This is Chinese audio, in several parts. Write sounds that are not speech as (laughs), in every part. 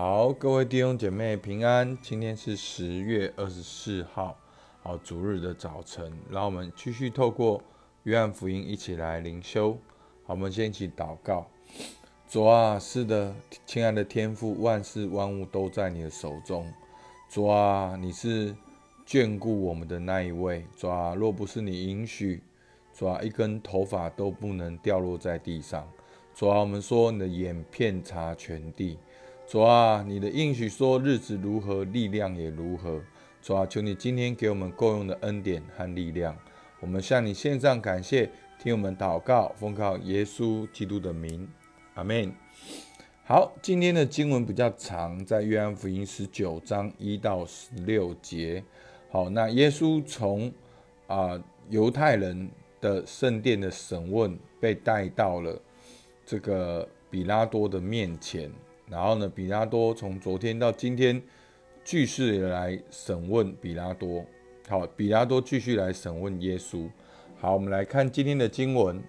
好，各位弟兄姐妹平安。今天是十月二十四号，好主日的早晨，让我们继续透过约翰福音一起来灵修。好，我们先一起祷告。主啊，是的，亲爱的天父，万事万物都在你的手中。主啊，你是眷顾我们的那一位。主啊，若不是你允许，主啊，一根头发都不能掉落在地上。主啊，我们说你的眼遍察全地。主啊，你的应许说日子如何，力量也如何。主啊，求你今天给我们够用的恩典和力量。我们向你献上感谢，听我们祷告，奉靠耶稣基督的名，阿门。好，今天的经文比较长，在约翰福音十九章一到十六节。好，那耶稣从啊犹太人的圣殿的审问，被带到了这个比拉多的面前。然后呢，比拉多从昨天到今天，继续来审问比拉多。好，比拉多继续来审问耶稣。好，我们来看今天的经文。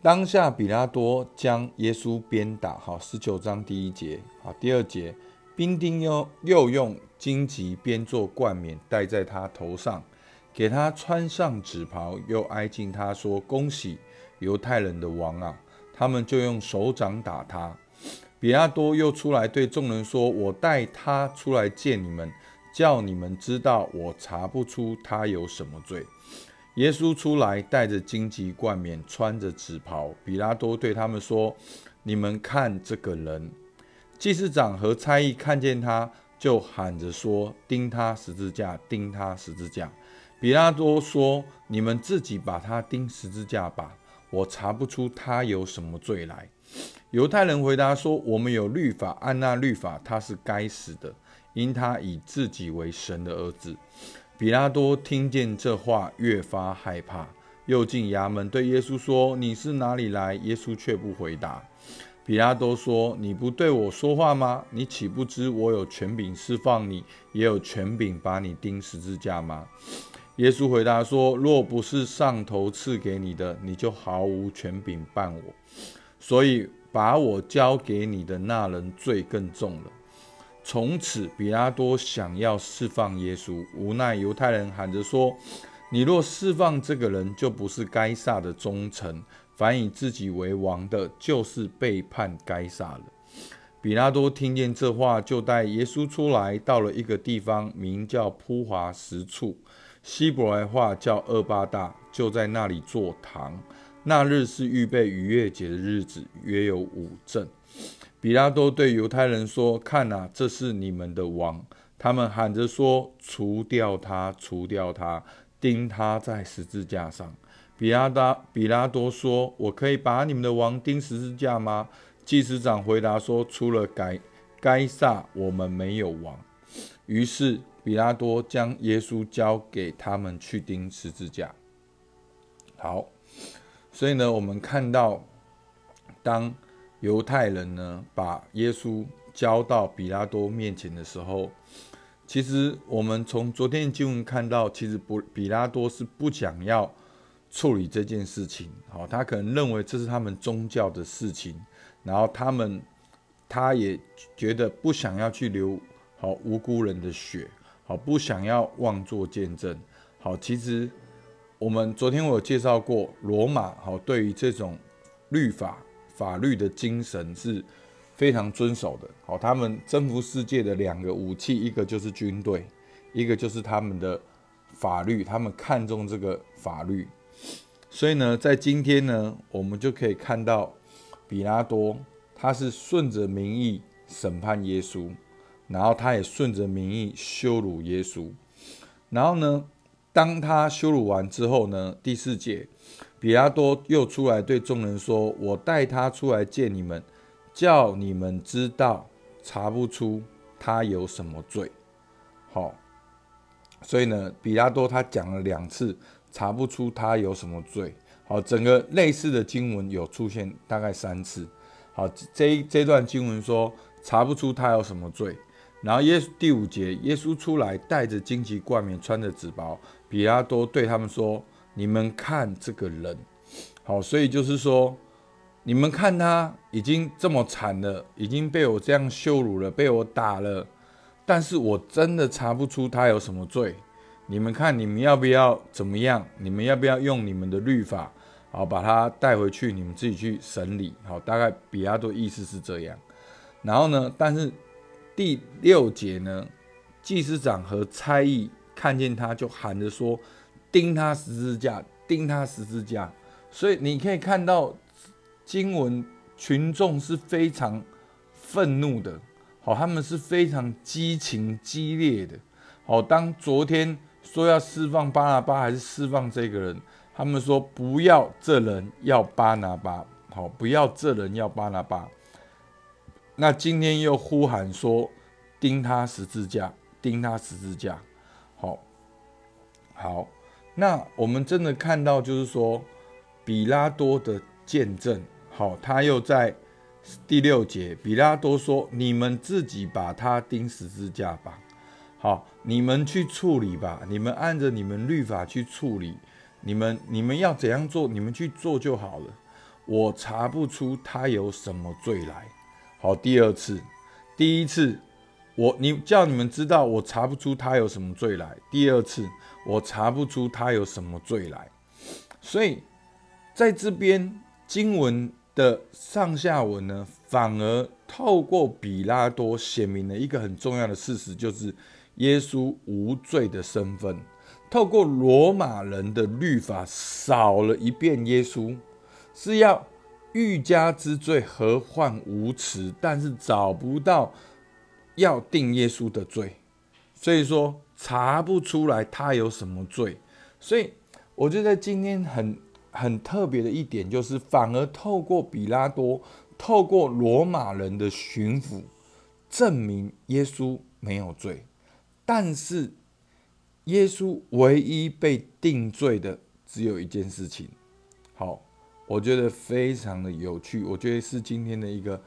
当下比拉多将耶稣鞭打。好，十九章第一节。好，第二节，兵丁又又用荆棘编作冠冕戴在他头上，给他穿上紫袍，又挨近他说：“恭喜犹太人的王啊！”他们就用手掌打他。比拉多又出来对众人说：“我带他出来见你们，叫你们知道我查不出他有什么罪。”耶稣出来，带着荆棘冠冕，穿着紫袍。比拉多对他们说：“你们看这个人。”祭司长和差役看见他，就喊着说：“钉他十字架！钉他十字架！”比拉多说：“你们自己把他钉十字架吧，我查不出他有什么罪来。”犹太人回答说：“我们有律法，按那律法，他是该死的，因他以自己为神的儿子。”比拉多听见这话，越发害怕，又进衙门对耶稣说：“你是哪里来？”耶稣却不回答。比拉多说：“你不对我说话吗？你岂不知我有权柄释放你，也有权柄把你钉十字架吗？”耶稣回答说：“若不是上头赐给你的，你就毫无权柄办我。所以。”把我交给你的那人罪更重了。从此，比拉多想要释放耶稣，无奈犹太人喊着说：“你若释放这个人，就不是该撒的忠臣；凡以自己为王的，就是背叛该撒了。”比拉多听见这话，就带耶稣出来，到了一个地方，名叫铺华石处，希伯来话叫厄巴大，就在那里坐堂。那日是预备逾越节的日子，约有五阵。比拉多对犹太人说：“看啊，这是你们的王。”他们喊着说：“除掉他，除掉他，钉他在十字架上。”比拉达比拉多说：“我可以把你们的王钉十字架吗？”祭司长回答说：“除了该该撒，我们没有王。”于是比拉多将耶稣交给他们去钉十字架。好。所以呢，我们看到，当犹太人呢把耶稣交到比拉多面前的时候，其实我们从昨天的经文看到，其实不比拉多是不想要处理这件事情。好，他可能认为这是他们宗教的事情，然后他们他也觉得不想要去流好无辜人的血，好不想要妄作见证。好，其实。我们昨天我有介绍过，罗马好对于这种律法法律的精神是非常遵守的。好，他们征服世界的两个武器，一个就是军队，一个就是他们的法律。他们看重这个法律，所以呢，在今天呢，我们就可以看到比拉多他是顺着民意审判耶稣，然后他也顺着民意羞辱耶稣，然后呢。当他羞辱完之后呢？第四节，比拉多又出来对众人说：“我带他出来见你们，叫你们知道查不出他有什么罪。”好，所以呢，比拉多他讲了两次查不出他有什么罪。好，整个类似的经文有出现大概三次。好，这这段经文说查不出他有什么罪。然后耶稣第五节，耶稣出来带着荆棘冠冕，穿着紫袍。比拉多对他们说：“你们看这个人，好，所以就是说，你们看他已经这么惨了，已经被我这样羞辱了，被我打了，但是我真的查不出他有什么罪。你们看，你们要不要怎么样？你们要不要用你们的律法，好把他带回去，你们自己去审理？好，大概比拉多意思是这样。然后呢，但是第六节呢，祭司长和差役看见他就喊着说：“钉他十字架，钉他十字架。”所以你可以看到。经文群众是非常愤怒的，好，他们是非常激情激烈的，好。当昨天说要释放巴拿巴还是释放这个人，他们说不要这人要巴拿巴，好，不要这人要巴拿巴。那今天又呼喊说钉他十字架，钉他十字架，好，好。那我们真的看到就是说比拉多的见证。好，他又在第六节，比拉多说：“你们自己把他钉十字架吧。好，你们去处理吧，你们按着你们律法去处理。你们你们要怎样做，你们去做就好了。我查不出他有什么罪来。好，第二次，第一次，我你叫你们知道，我查不出他有什么罪来。第二次，我查不出他有什么罪来。所以在这边经文。的上下文呢，反而透过比拉多显明了一个很重要的事实，就是耶稣无罪的身份。透过罗马人的律法扫了一遍耶稣，是要欲加之罪，何患无辞？但是找不到要定耶稣的罪，所以说查不出来他有什么罪。所以我觉得今天很。很特别的一点就是，反而透过比拉多，透过罗马人的巡抚，证明耶稣没有罪。但是，耶稣唯一被定罪的只有一件事情。好，我觉得非常的有趣。我觉得是今天的一个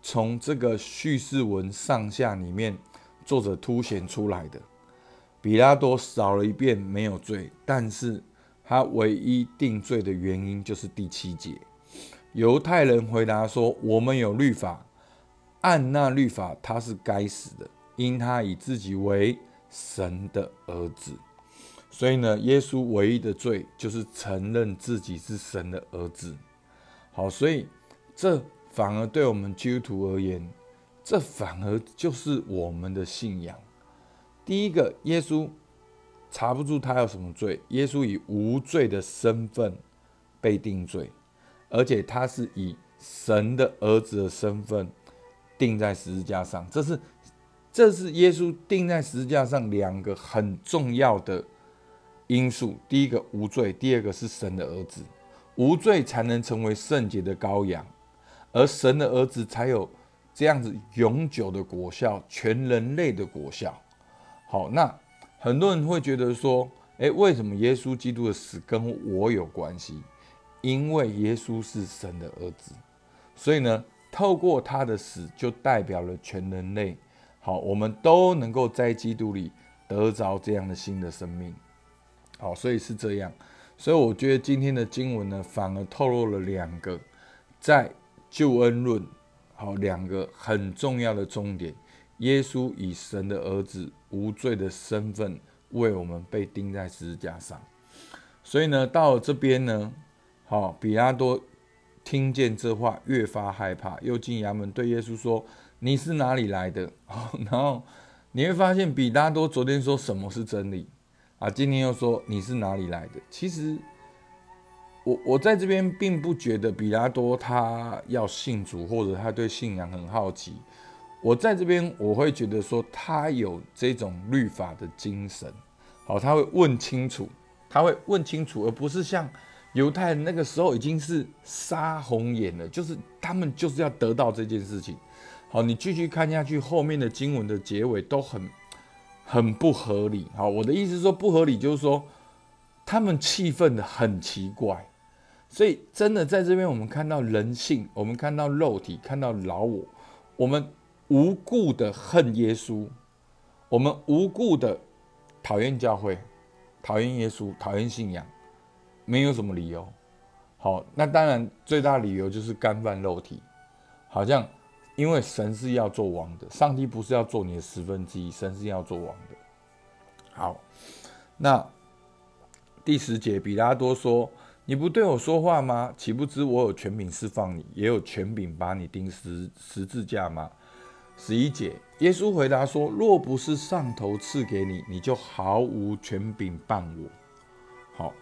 从这个叙事文上下里面，作者凸显出来的。比拉多扫了一遍没有罪，但是。他唯一定罪的原因就是第七节，犹太人回答说：“我们有律法，按那律法他是该死的，因他以自己为神的儿子。”所以呢，耶稣唯一的罪就是承认自己是神的儿子。好，所以这反而对我们基督徒而言，这反而就是我们的信仰。第一个，耶稣。查不出他有什么罪，耶稣以无罪的身份被定罪，而且他是以神的儿子的身份钉在十字架上。这是，这是耶稣钉在十字架上两个很重要的因素。第一个无罪，第二个是神的儿子，无罪才能成为圣洁的羔羊，而神的儿子才有这样子永久的果效，全人类的果效。好，那。很多人会觉得说：“诶，为什么耶稣基督的死跟我有关系？因为耶稣是神的儿子，所以呢，透过他的死，就代表了全人类。好，我们都能够在基督里得着这样的新的生命。好，所以是这样。所以我觉得今天的经文呢，反而透露了两个在救恩论，好，两个很重要的重点。耶稣以神的儿子。无罪的身份为我们被钉在十字架上，所以呢，到了这边呢，好，比拉多听见这话，越发害怕，又进衙门对耶稣说：“你是哪里来的？” (laughs) 然后你会发现，比拉多昨天说什么是真理啊，今天又说你是哪里来的？其实，我我在这边并不觉得比拉多他要信主，或者他对信仰很好奇。我在这边，我会觉得说他有这种律法的精神，好，他会问清楚，他会问清楚，而不是像犹太人那个时候已经是杀红眼了，就是他们就是要得到这件事情。好，你继续看下去，后面的经文的结尾都很很不合理。好，我的意思是说不合理，就是说他们气愤的很奇怪，所以真的在这边，我们看到人性，我们看到肉体，看到老我，我们。无故的恨耶稣，我们无故的讨厌教会，讨厌耶稣，讨厌信仰，没有什么理由。好，那当然最大理由就是干犯肉体，好像因为神是要做王的，上帝不是要做你的十分之一，神是要做王的。好，那第十节，比拉多说：“你不对我说话吗？岂不知我有权柄释放你，也有权柄把你钉十十字架吗？”十一节，耶稣回答说：“若不是上头赐给你，你就毫无权柄办我。”好，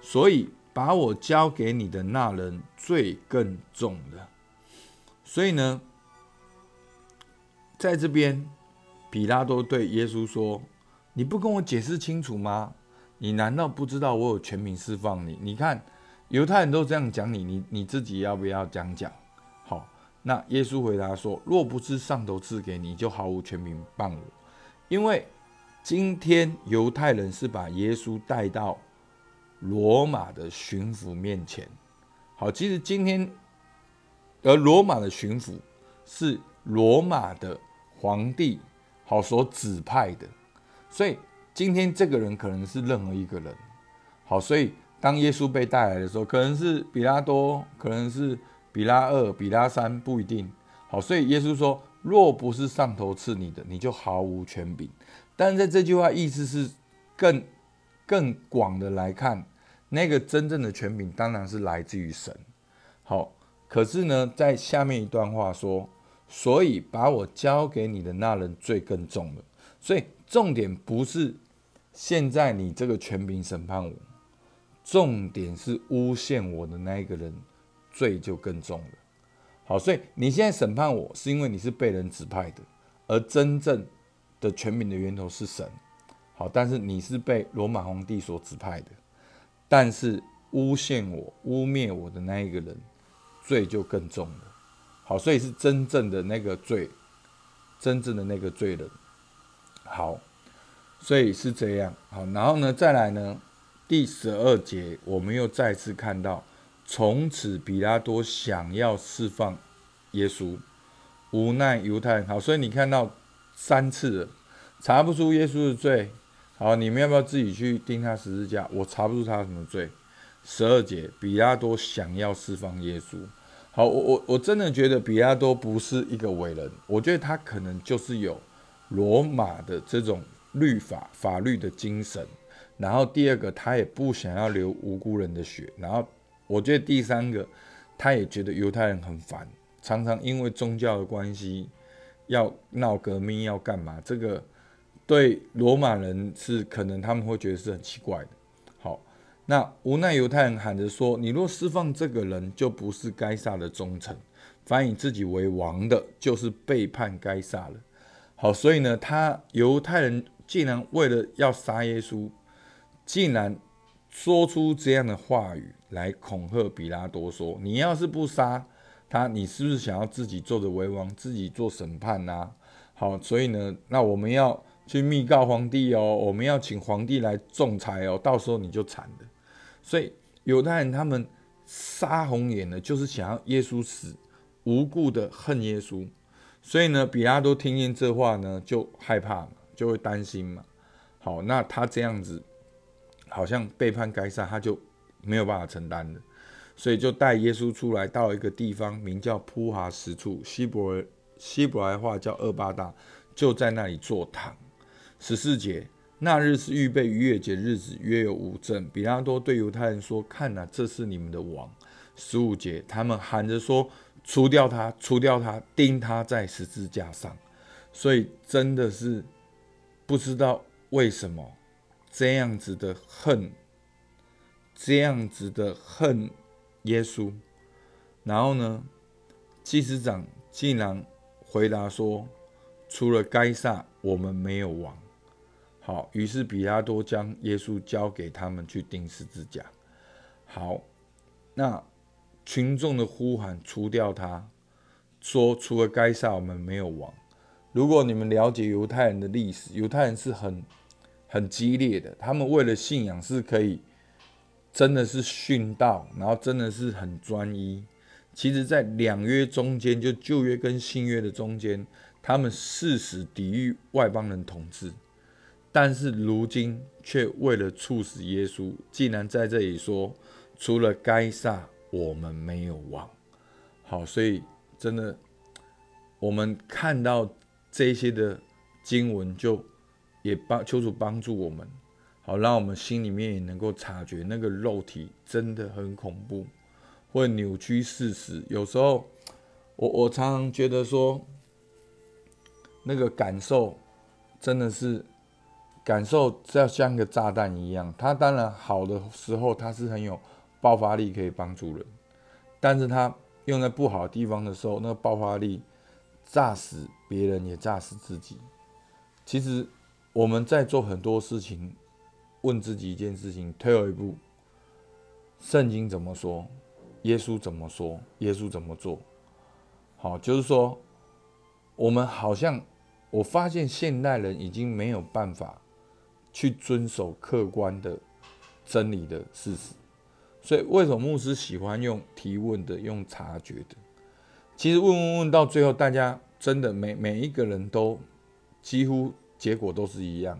所以。把我交给你的那人罪更重了，所以呢，在这边，比拉多对耶稣说：“你不跟我解释清楚吗？你难道不知道我有全民释放你？你看，犹太人都这样讲你，你你自己要不要讲讲？”好，那耶稣回答说：“若不是上头赐给你，就毫无全民办我，因为今天犹太人是把耶稣带到。”罗马的巡抚面前，好，其实今天，而罗马的巡抚是罗马的皇帝好所指派的，所以今天这个人可能是任何一个人，好，所以当耶稣被带来的时候，可能是比拉多，可能是比拉二、比拉三，不一定，好，所以耶稣说，若不是上头赐你的，你就毫无权柄。但在这句话意思是更更广的来看。那个真正的权柄当然是来自于神，好，可是呢，在下面一段话说，所以把我交给你的那人罪更重了。所以重点不是现在你这个全民审判我，重点是诬陷我的那一个人罪就更重了。好，所以你现在审判我是因为你是被人指派的，而真正的权柄的源头是神。好，但是你是被罗马皇帝所指派的。但是诬陷我、污蔑我的那一个人，罪就更重了。好，所以是真正的那个罪，真正的那个罪人。好，所以是这样。好，然后呢，再来呢，第十二节，我们又再次看到，从此比拉多想要释放耶稣，无奈犹太人。好，所以你看到三次了查不出耶稣的罪。好，你们要不要自己去钉他十字架？我查不出他什么罪。十二节，比拉多想要释放耶稣。好，我我我真的觉得比亚多不是一个伟人，我觉得他可能就是有罗马的这种律法法律的精神。然后第二个，他也不想要流无辜人的血。然后我觉得第三个，他也觉得犹太人很烦，常常因为宗教的关系要闹革命，要干嘛？这个。对罗马人是可能他们会觉得是很奇怪的。那无奈犹太人喊着说：“你若释放这个人，就不是该杀的忠臣；反以自己为王的，就是背叛该杀了。”好，所以呢，他犹太人竟然为了要杀耶稣，竟然说出这样的话语来恐吓比拉多说：“你要是不杀他，你是不是想要自己做着为王，自己做审判呐？”好，所以呢，那我们要。去密告皇帝哦，我们要请皇帝来仲裁哦，到时候你就惨了。所以犹太人他们杀红眼的，就是想要耶稣死，无故的恨耶稣。所以呢，比拉多听见这话呢，就害怕嘛，就会担心嘛。好，那他这样子好像背叛该杀，他就没有办法承担了，所以就带耶稣出来，到一个地方，名叫铺哈石处，希伯希伯来话叫厄巴大，就在那里坐堂。十四节，那日是预备逾越节日子，约有五阵。比拉多对犹太人说：“看呐，这是你们的王。”十五节，他们喊着说：“除掉他，除掉他，钉他在十字架上。”所以真的是不知道为什么这样子的恨，这样子的恨耶稣。然后呢，祭司长竟然回答说：“除了该撒，我们没有王。”好，于是比拉多将耶稣交给他们去钉十字架。好，那群众的呼喊除掉他，说除了该杀我们没有王。如果你们了解犹太人的历史，犹太人是很很激烈的，他们为了信仰是可以真的是殉道，然后真的是很专一。其实，在两约中间，就旧约跟新约的中间，他们誓死抵御外邦人统治。但是如今却为了处死耶稣，竟然在这里说：除了该撒，我们没有忘。好，所以真的，我们看到这些的经文，就也帮求主帮助我们，好，让我们心里面也能够察觉那个肉体真的很恐怖，会扭曲事实。有时候，我我常常觉得说，那个感受真的是感受，要像个炸弹一样。它当然好的时候，它是很有爆发力，可以帮助人，但是它。用在不好的地方的时候，那个爆发力炸死别人，也炸死自己。其实我们在做很多事情，问自己一件事情：退后一步，圣经怎么说？耶稣怎么说？耶稣怎么做？好，就是说，我们好像我发现现代人已经没有办法去遵守客观的真理的事实。所以，为什么牧师喜欢用提问的、用察觉的？其实问问问到最后，大家真的每每一个人都几乎结果都是一样。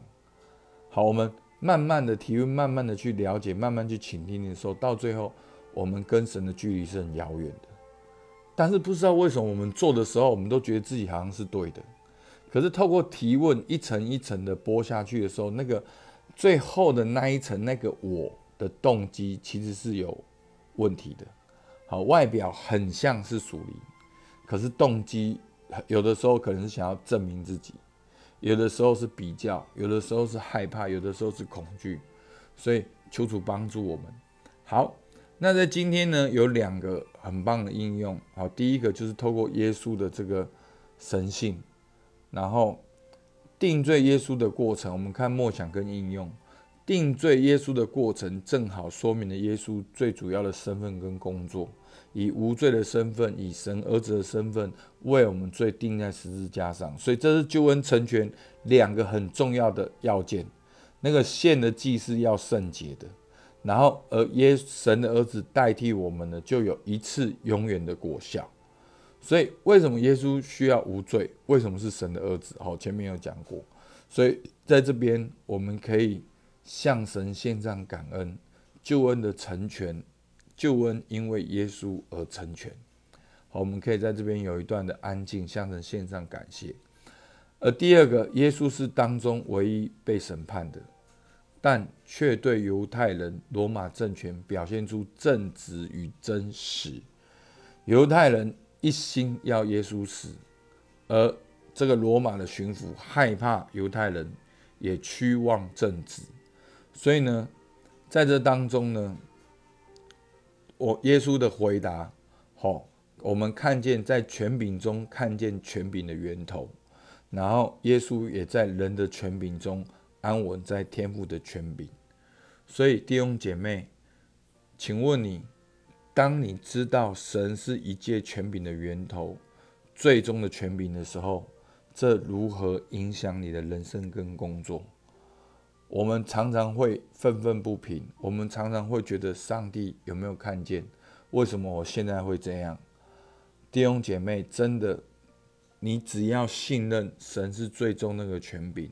好，我们慢慢的提问，慢慢的去了解，慢慢去倾听的时候，到最后，我们跟神的距离是很遥远的。但是不知道为什么，我们做的时候，我们都觉得自己好像是对的。可是透过提问一层一层的剥下去的时候，那个最后的那一层，那个我。的动机其实是有问题的。好，外表很像是属灵，可是动机有的时候可能是想要证明自己，有的时候是比较，有的时候是害怕，有的时候是恐惧。所以求主帮助我们。好，那在今天呢，有两个很棒的应用。好，第一个就是透过耶稣的这个神性，然后定罪耶稣的过程，我们看默想跟应用。定罪耶稣的过程，正好说明了耶稣最主要的身份跟工作，以无罪的身份，以神儿子的身份为我们罪定在十字架上。所以这是救恩成全两个很重要的要件。那个献的祭是要圣洁的，然后而耶神的儿子代替我们呢，就有一次永远的果效。所以为什么耶稣需要无罪？为什么是神的儿子？好，前面有讲过。所以在这边我们可以。向神献上感恩，救恩的成全，救恩因为耶稣而成全。好，我们可以在这边有一段的安静，向神献上感谢。而第二个，耶稣是当中唯一被审判的，但却对犹太人、罗马政权表现出正直与真实。犹太人一心要耶稣死，而这个罗马的巡抚害怕犹太人，也趋望正直。所以呢，在这当中呢，我耶稣的回答，好，我们看见在权柄中看见权柄的源头，然后耶稣也在人的权柄中安稳在天父的权柄。所以弟兄姐妹，请问你，当你知道神是一切权柄的源头、最终的权柄的时候，这如何影响你的人生跟工作？我们常常会愤愤不平，我们常常会觉得上帝有没有看见？为什么我现在会这样？弟兄姐妹，真的，你只要信任神是最终那个权柄，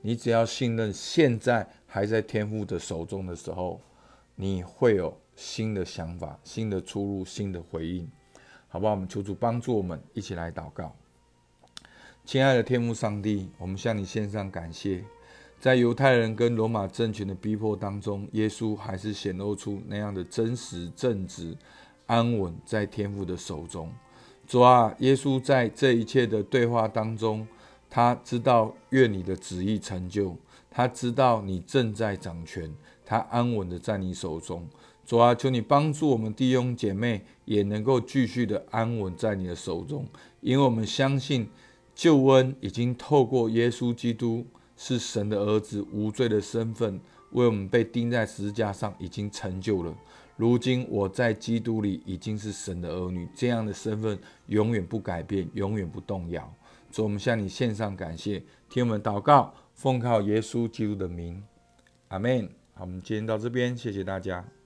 你只要信任现在还在天父的手中的时候，你会有新的想法、新的出路、新的回应，好不好？我们求主帮助我们一起来祷告。亲爱的天父上帝，我们向你献上感谢。在犹太人跟罗马政权的逼迫当中，耶稣还是显露出那样的真实、正直、安稳在天父的手中。主啊，耶稣在这一切的对话当中，他知道愿你的旨意成就，他知道你正在掌权，他安稳的在你手中。主啊，求你帮助我们弟兄姐妹也能够继续的安稳在你的手中，因为我们相信救恩已经透过耶稣基督。是神的儿子，无罪的身份为我们被钉在十字架上，已经成就了。如今我在基督里已经是神的儿女，这样的身份永远不改变，永远不动摇。主，我们向你献上感谢，听我们祷告，奉靠耶稣基督的名，阿门。好，我们今天到这边，谢谢大家。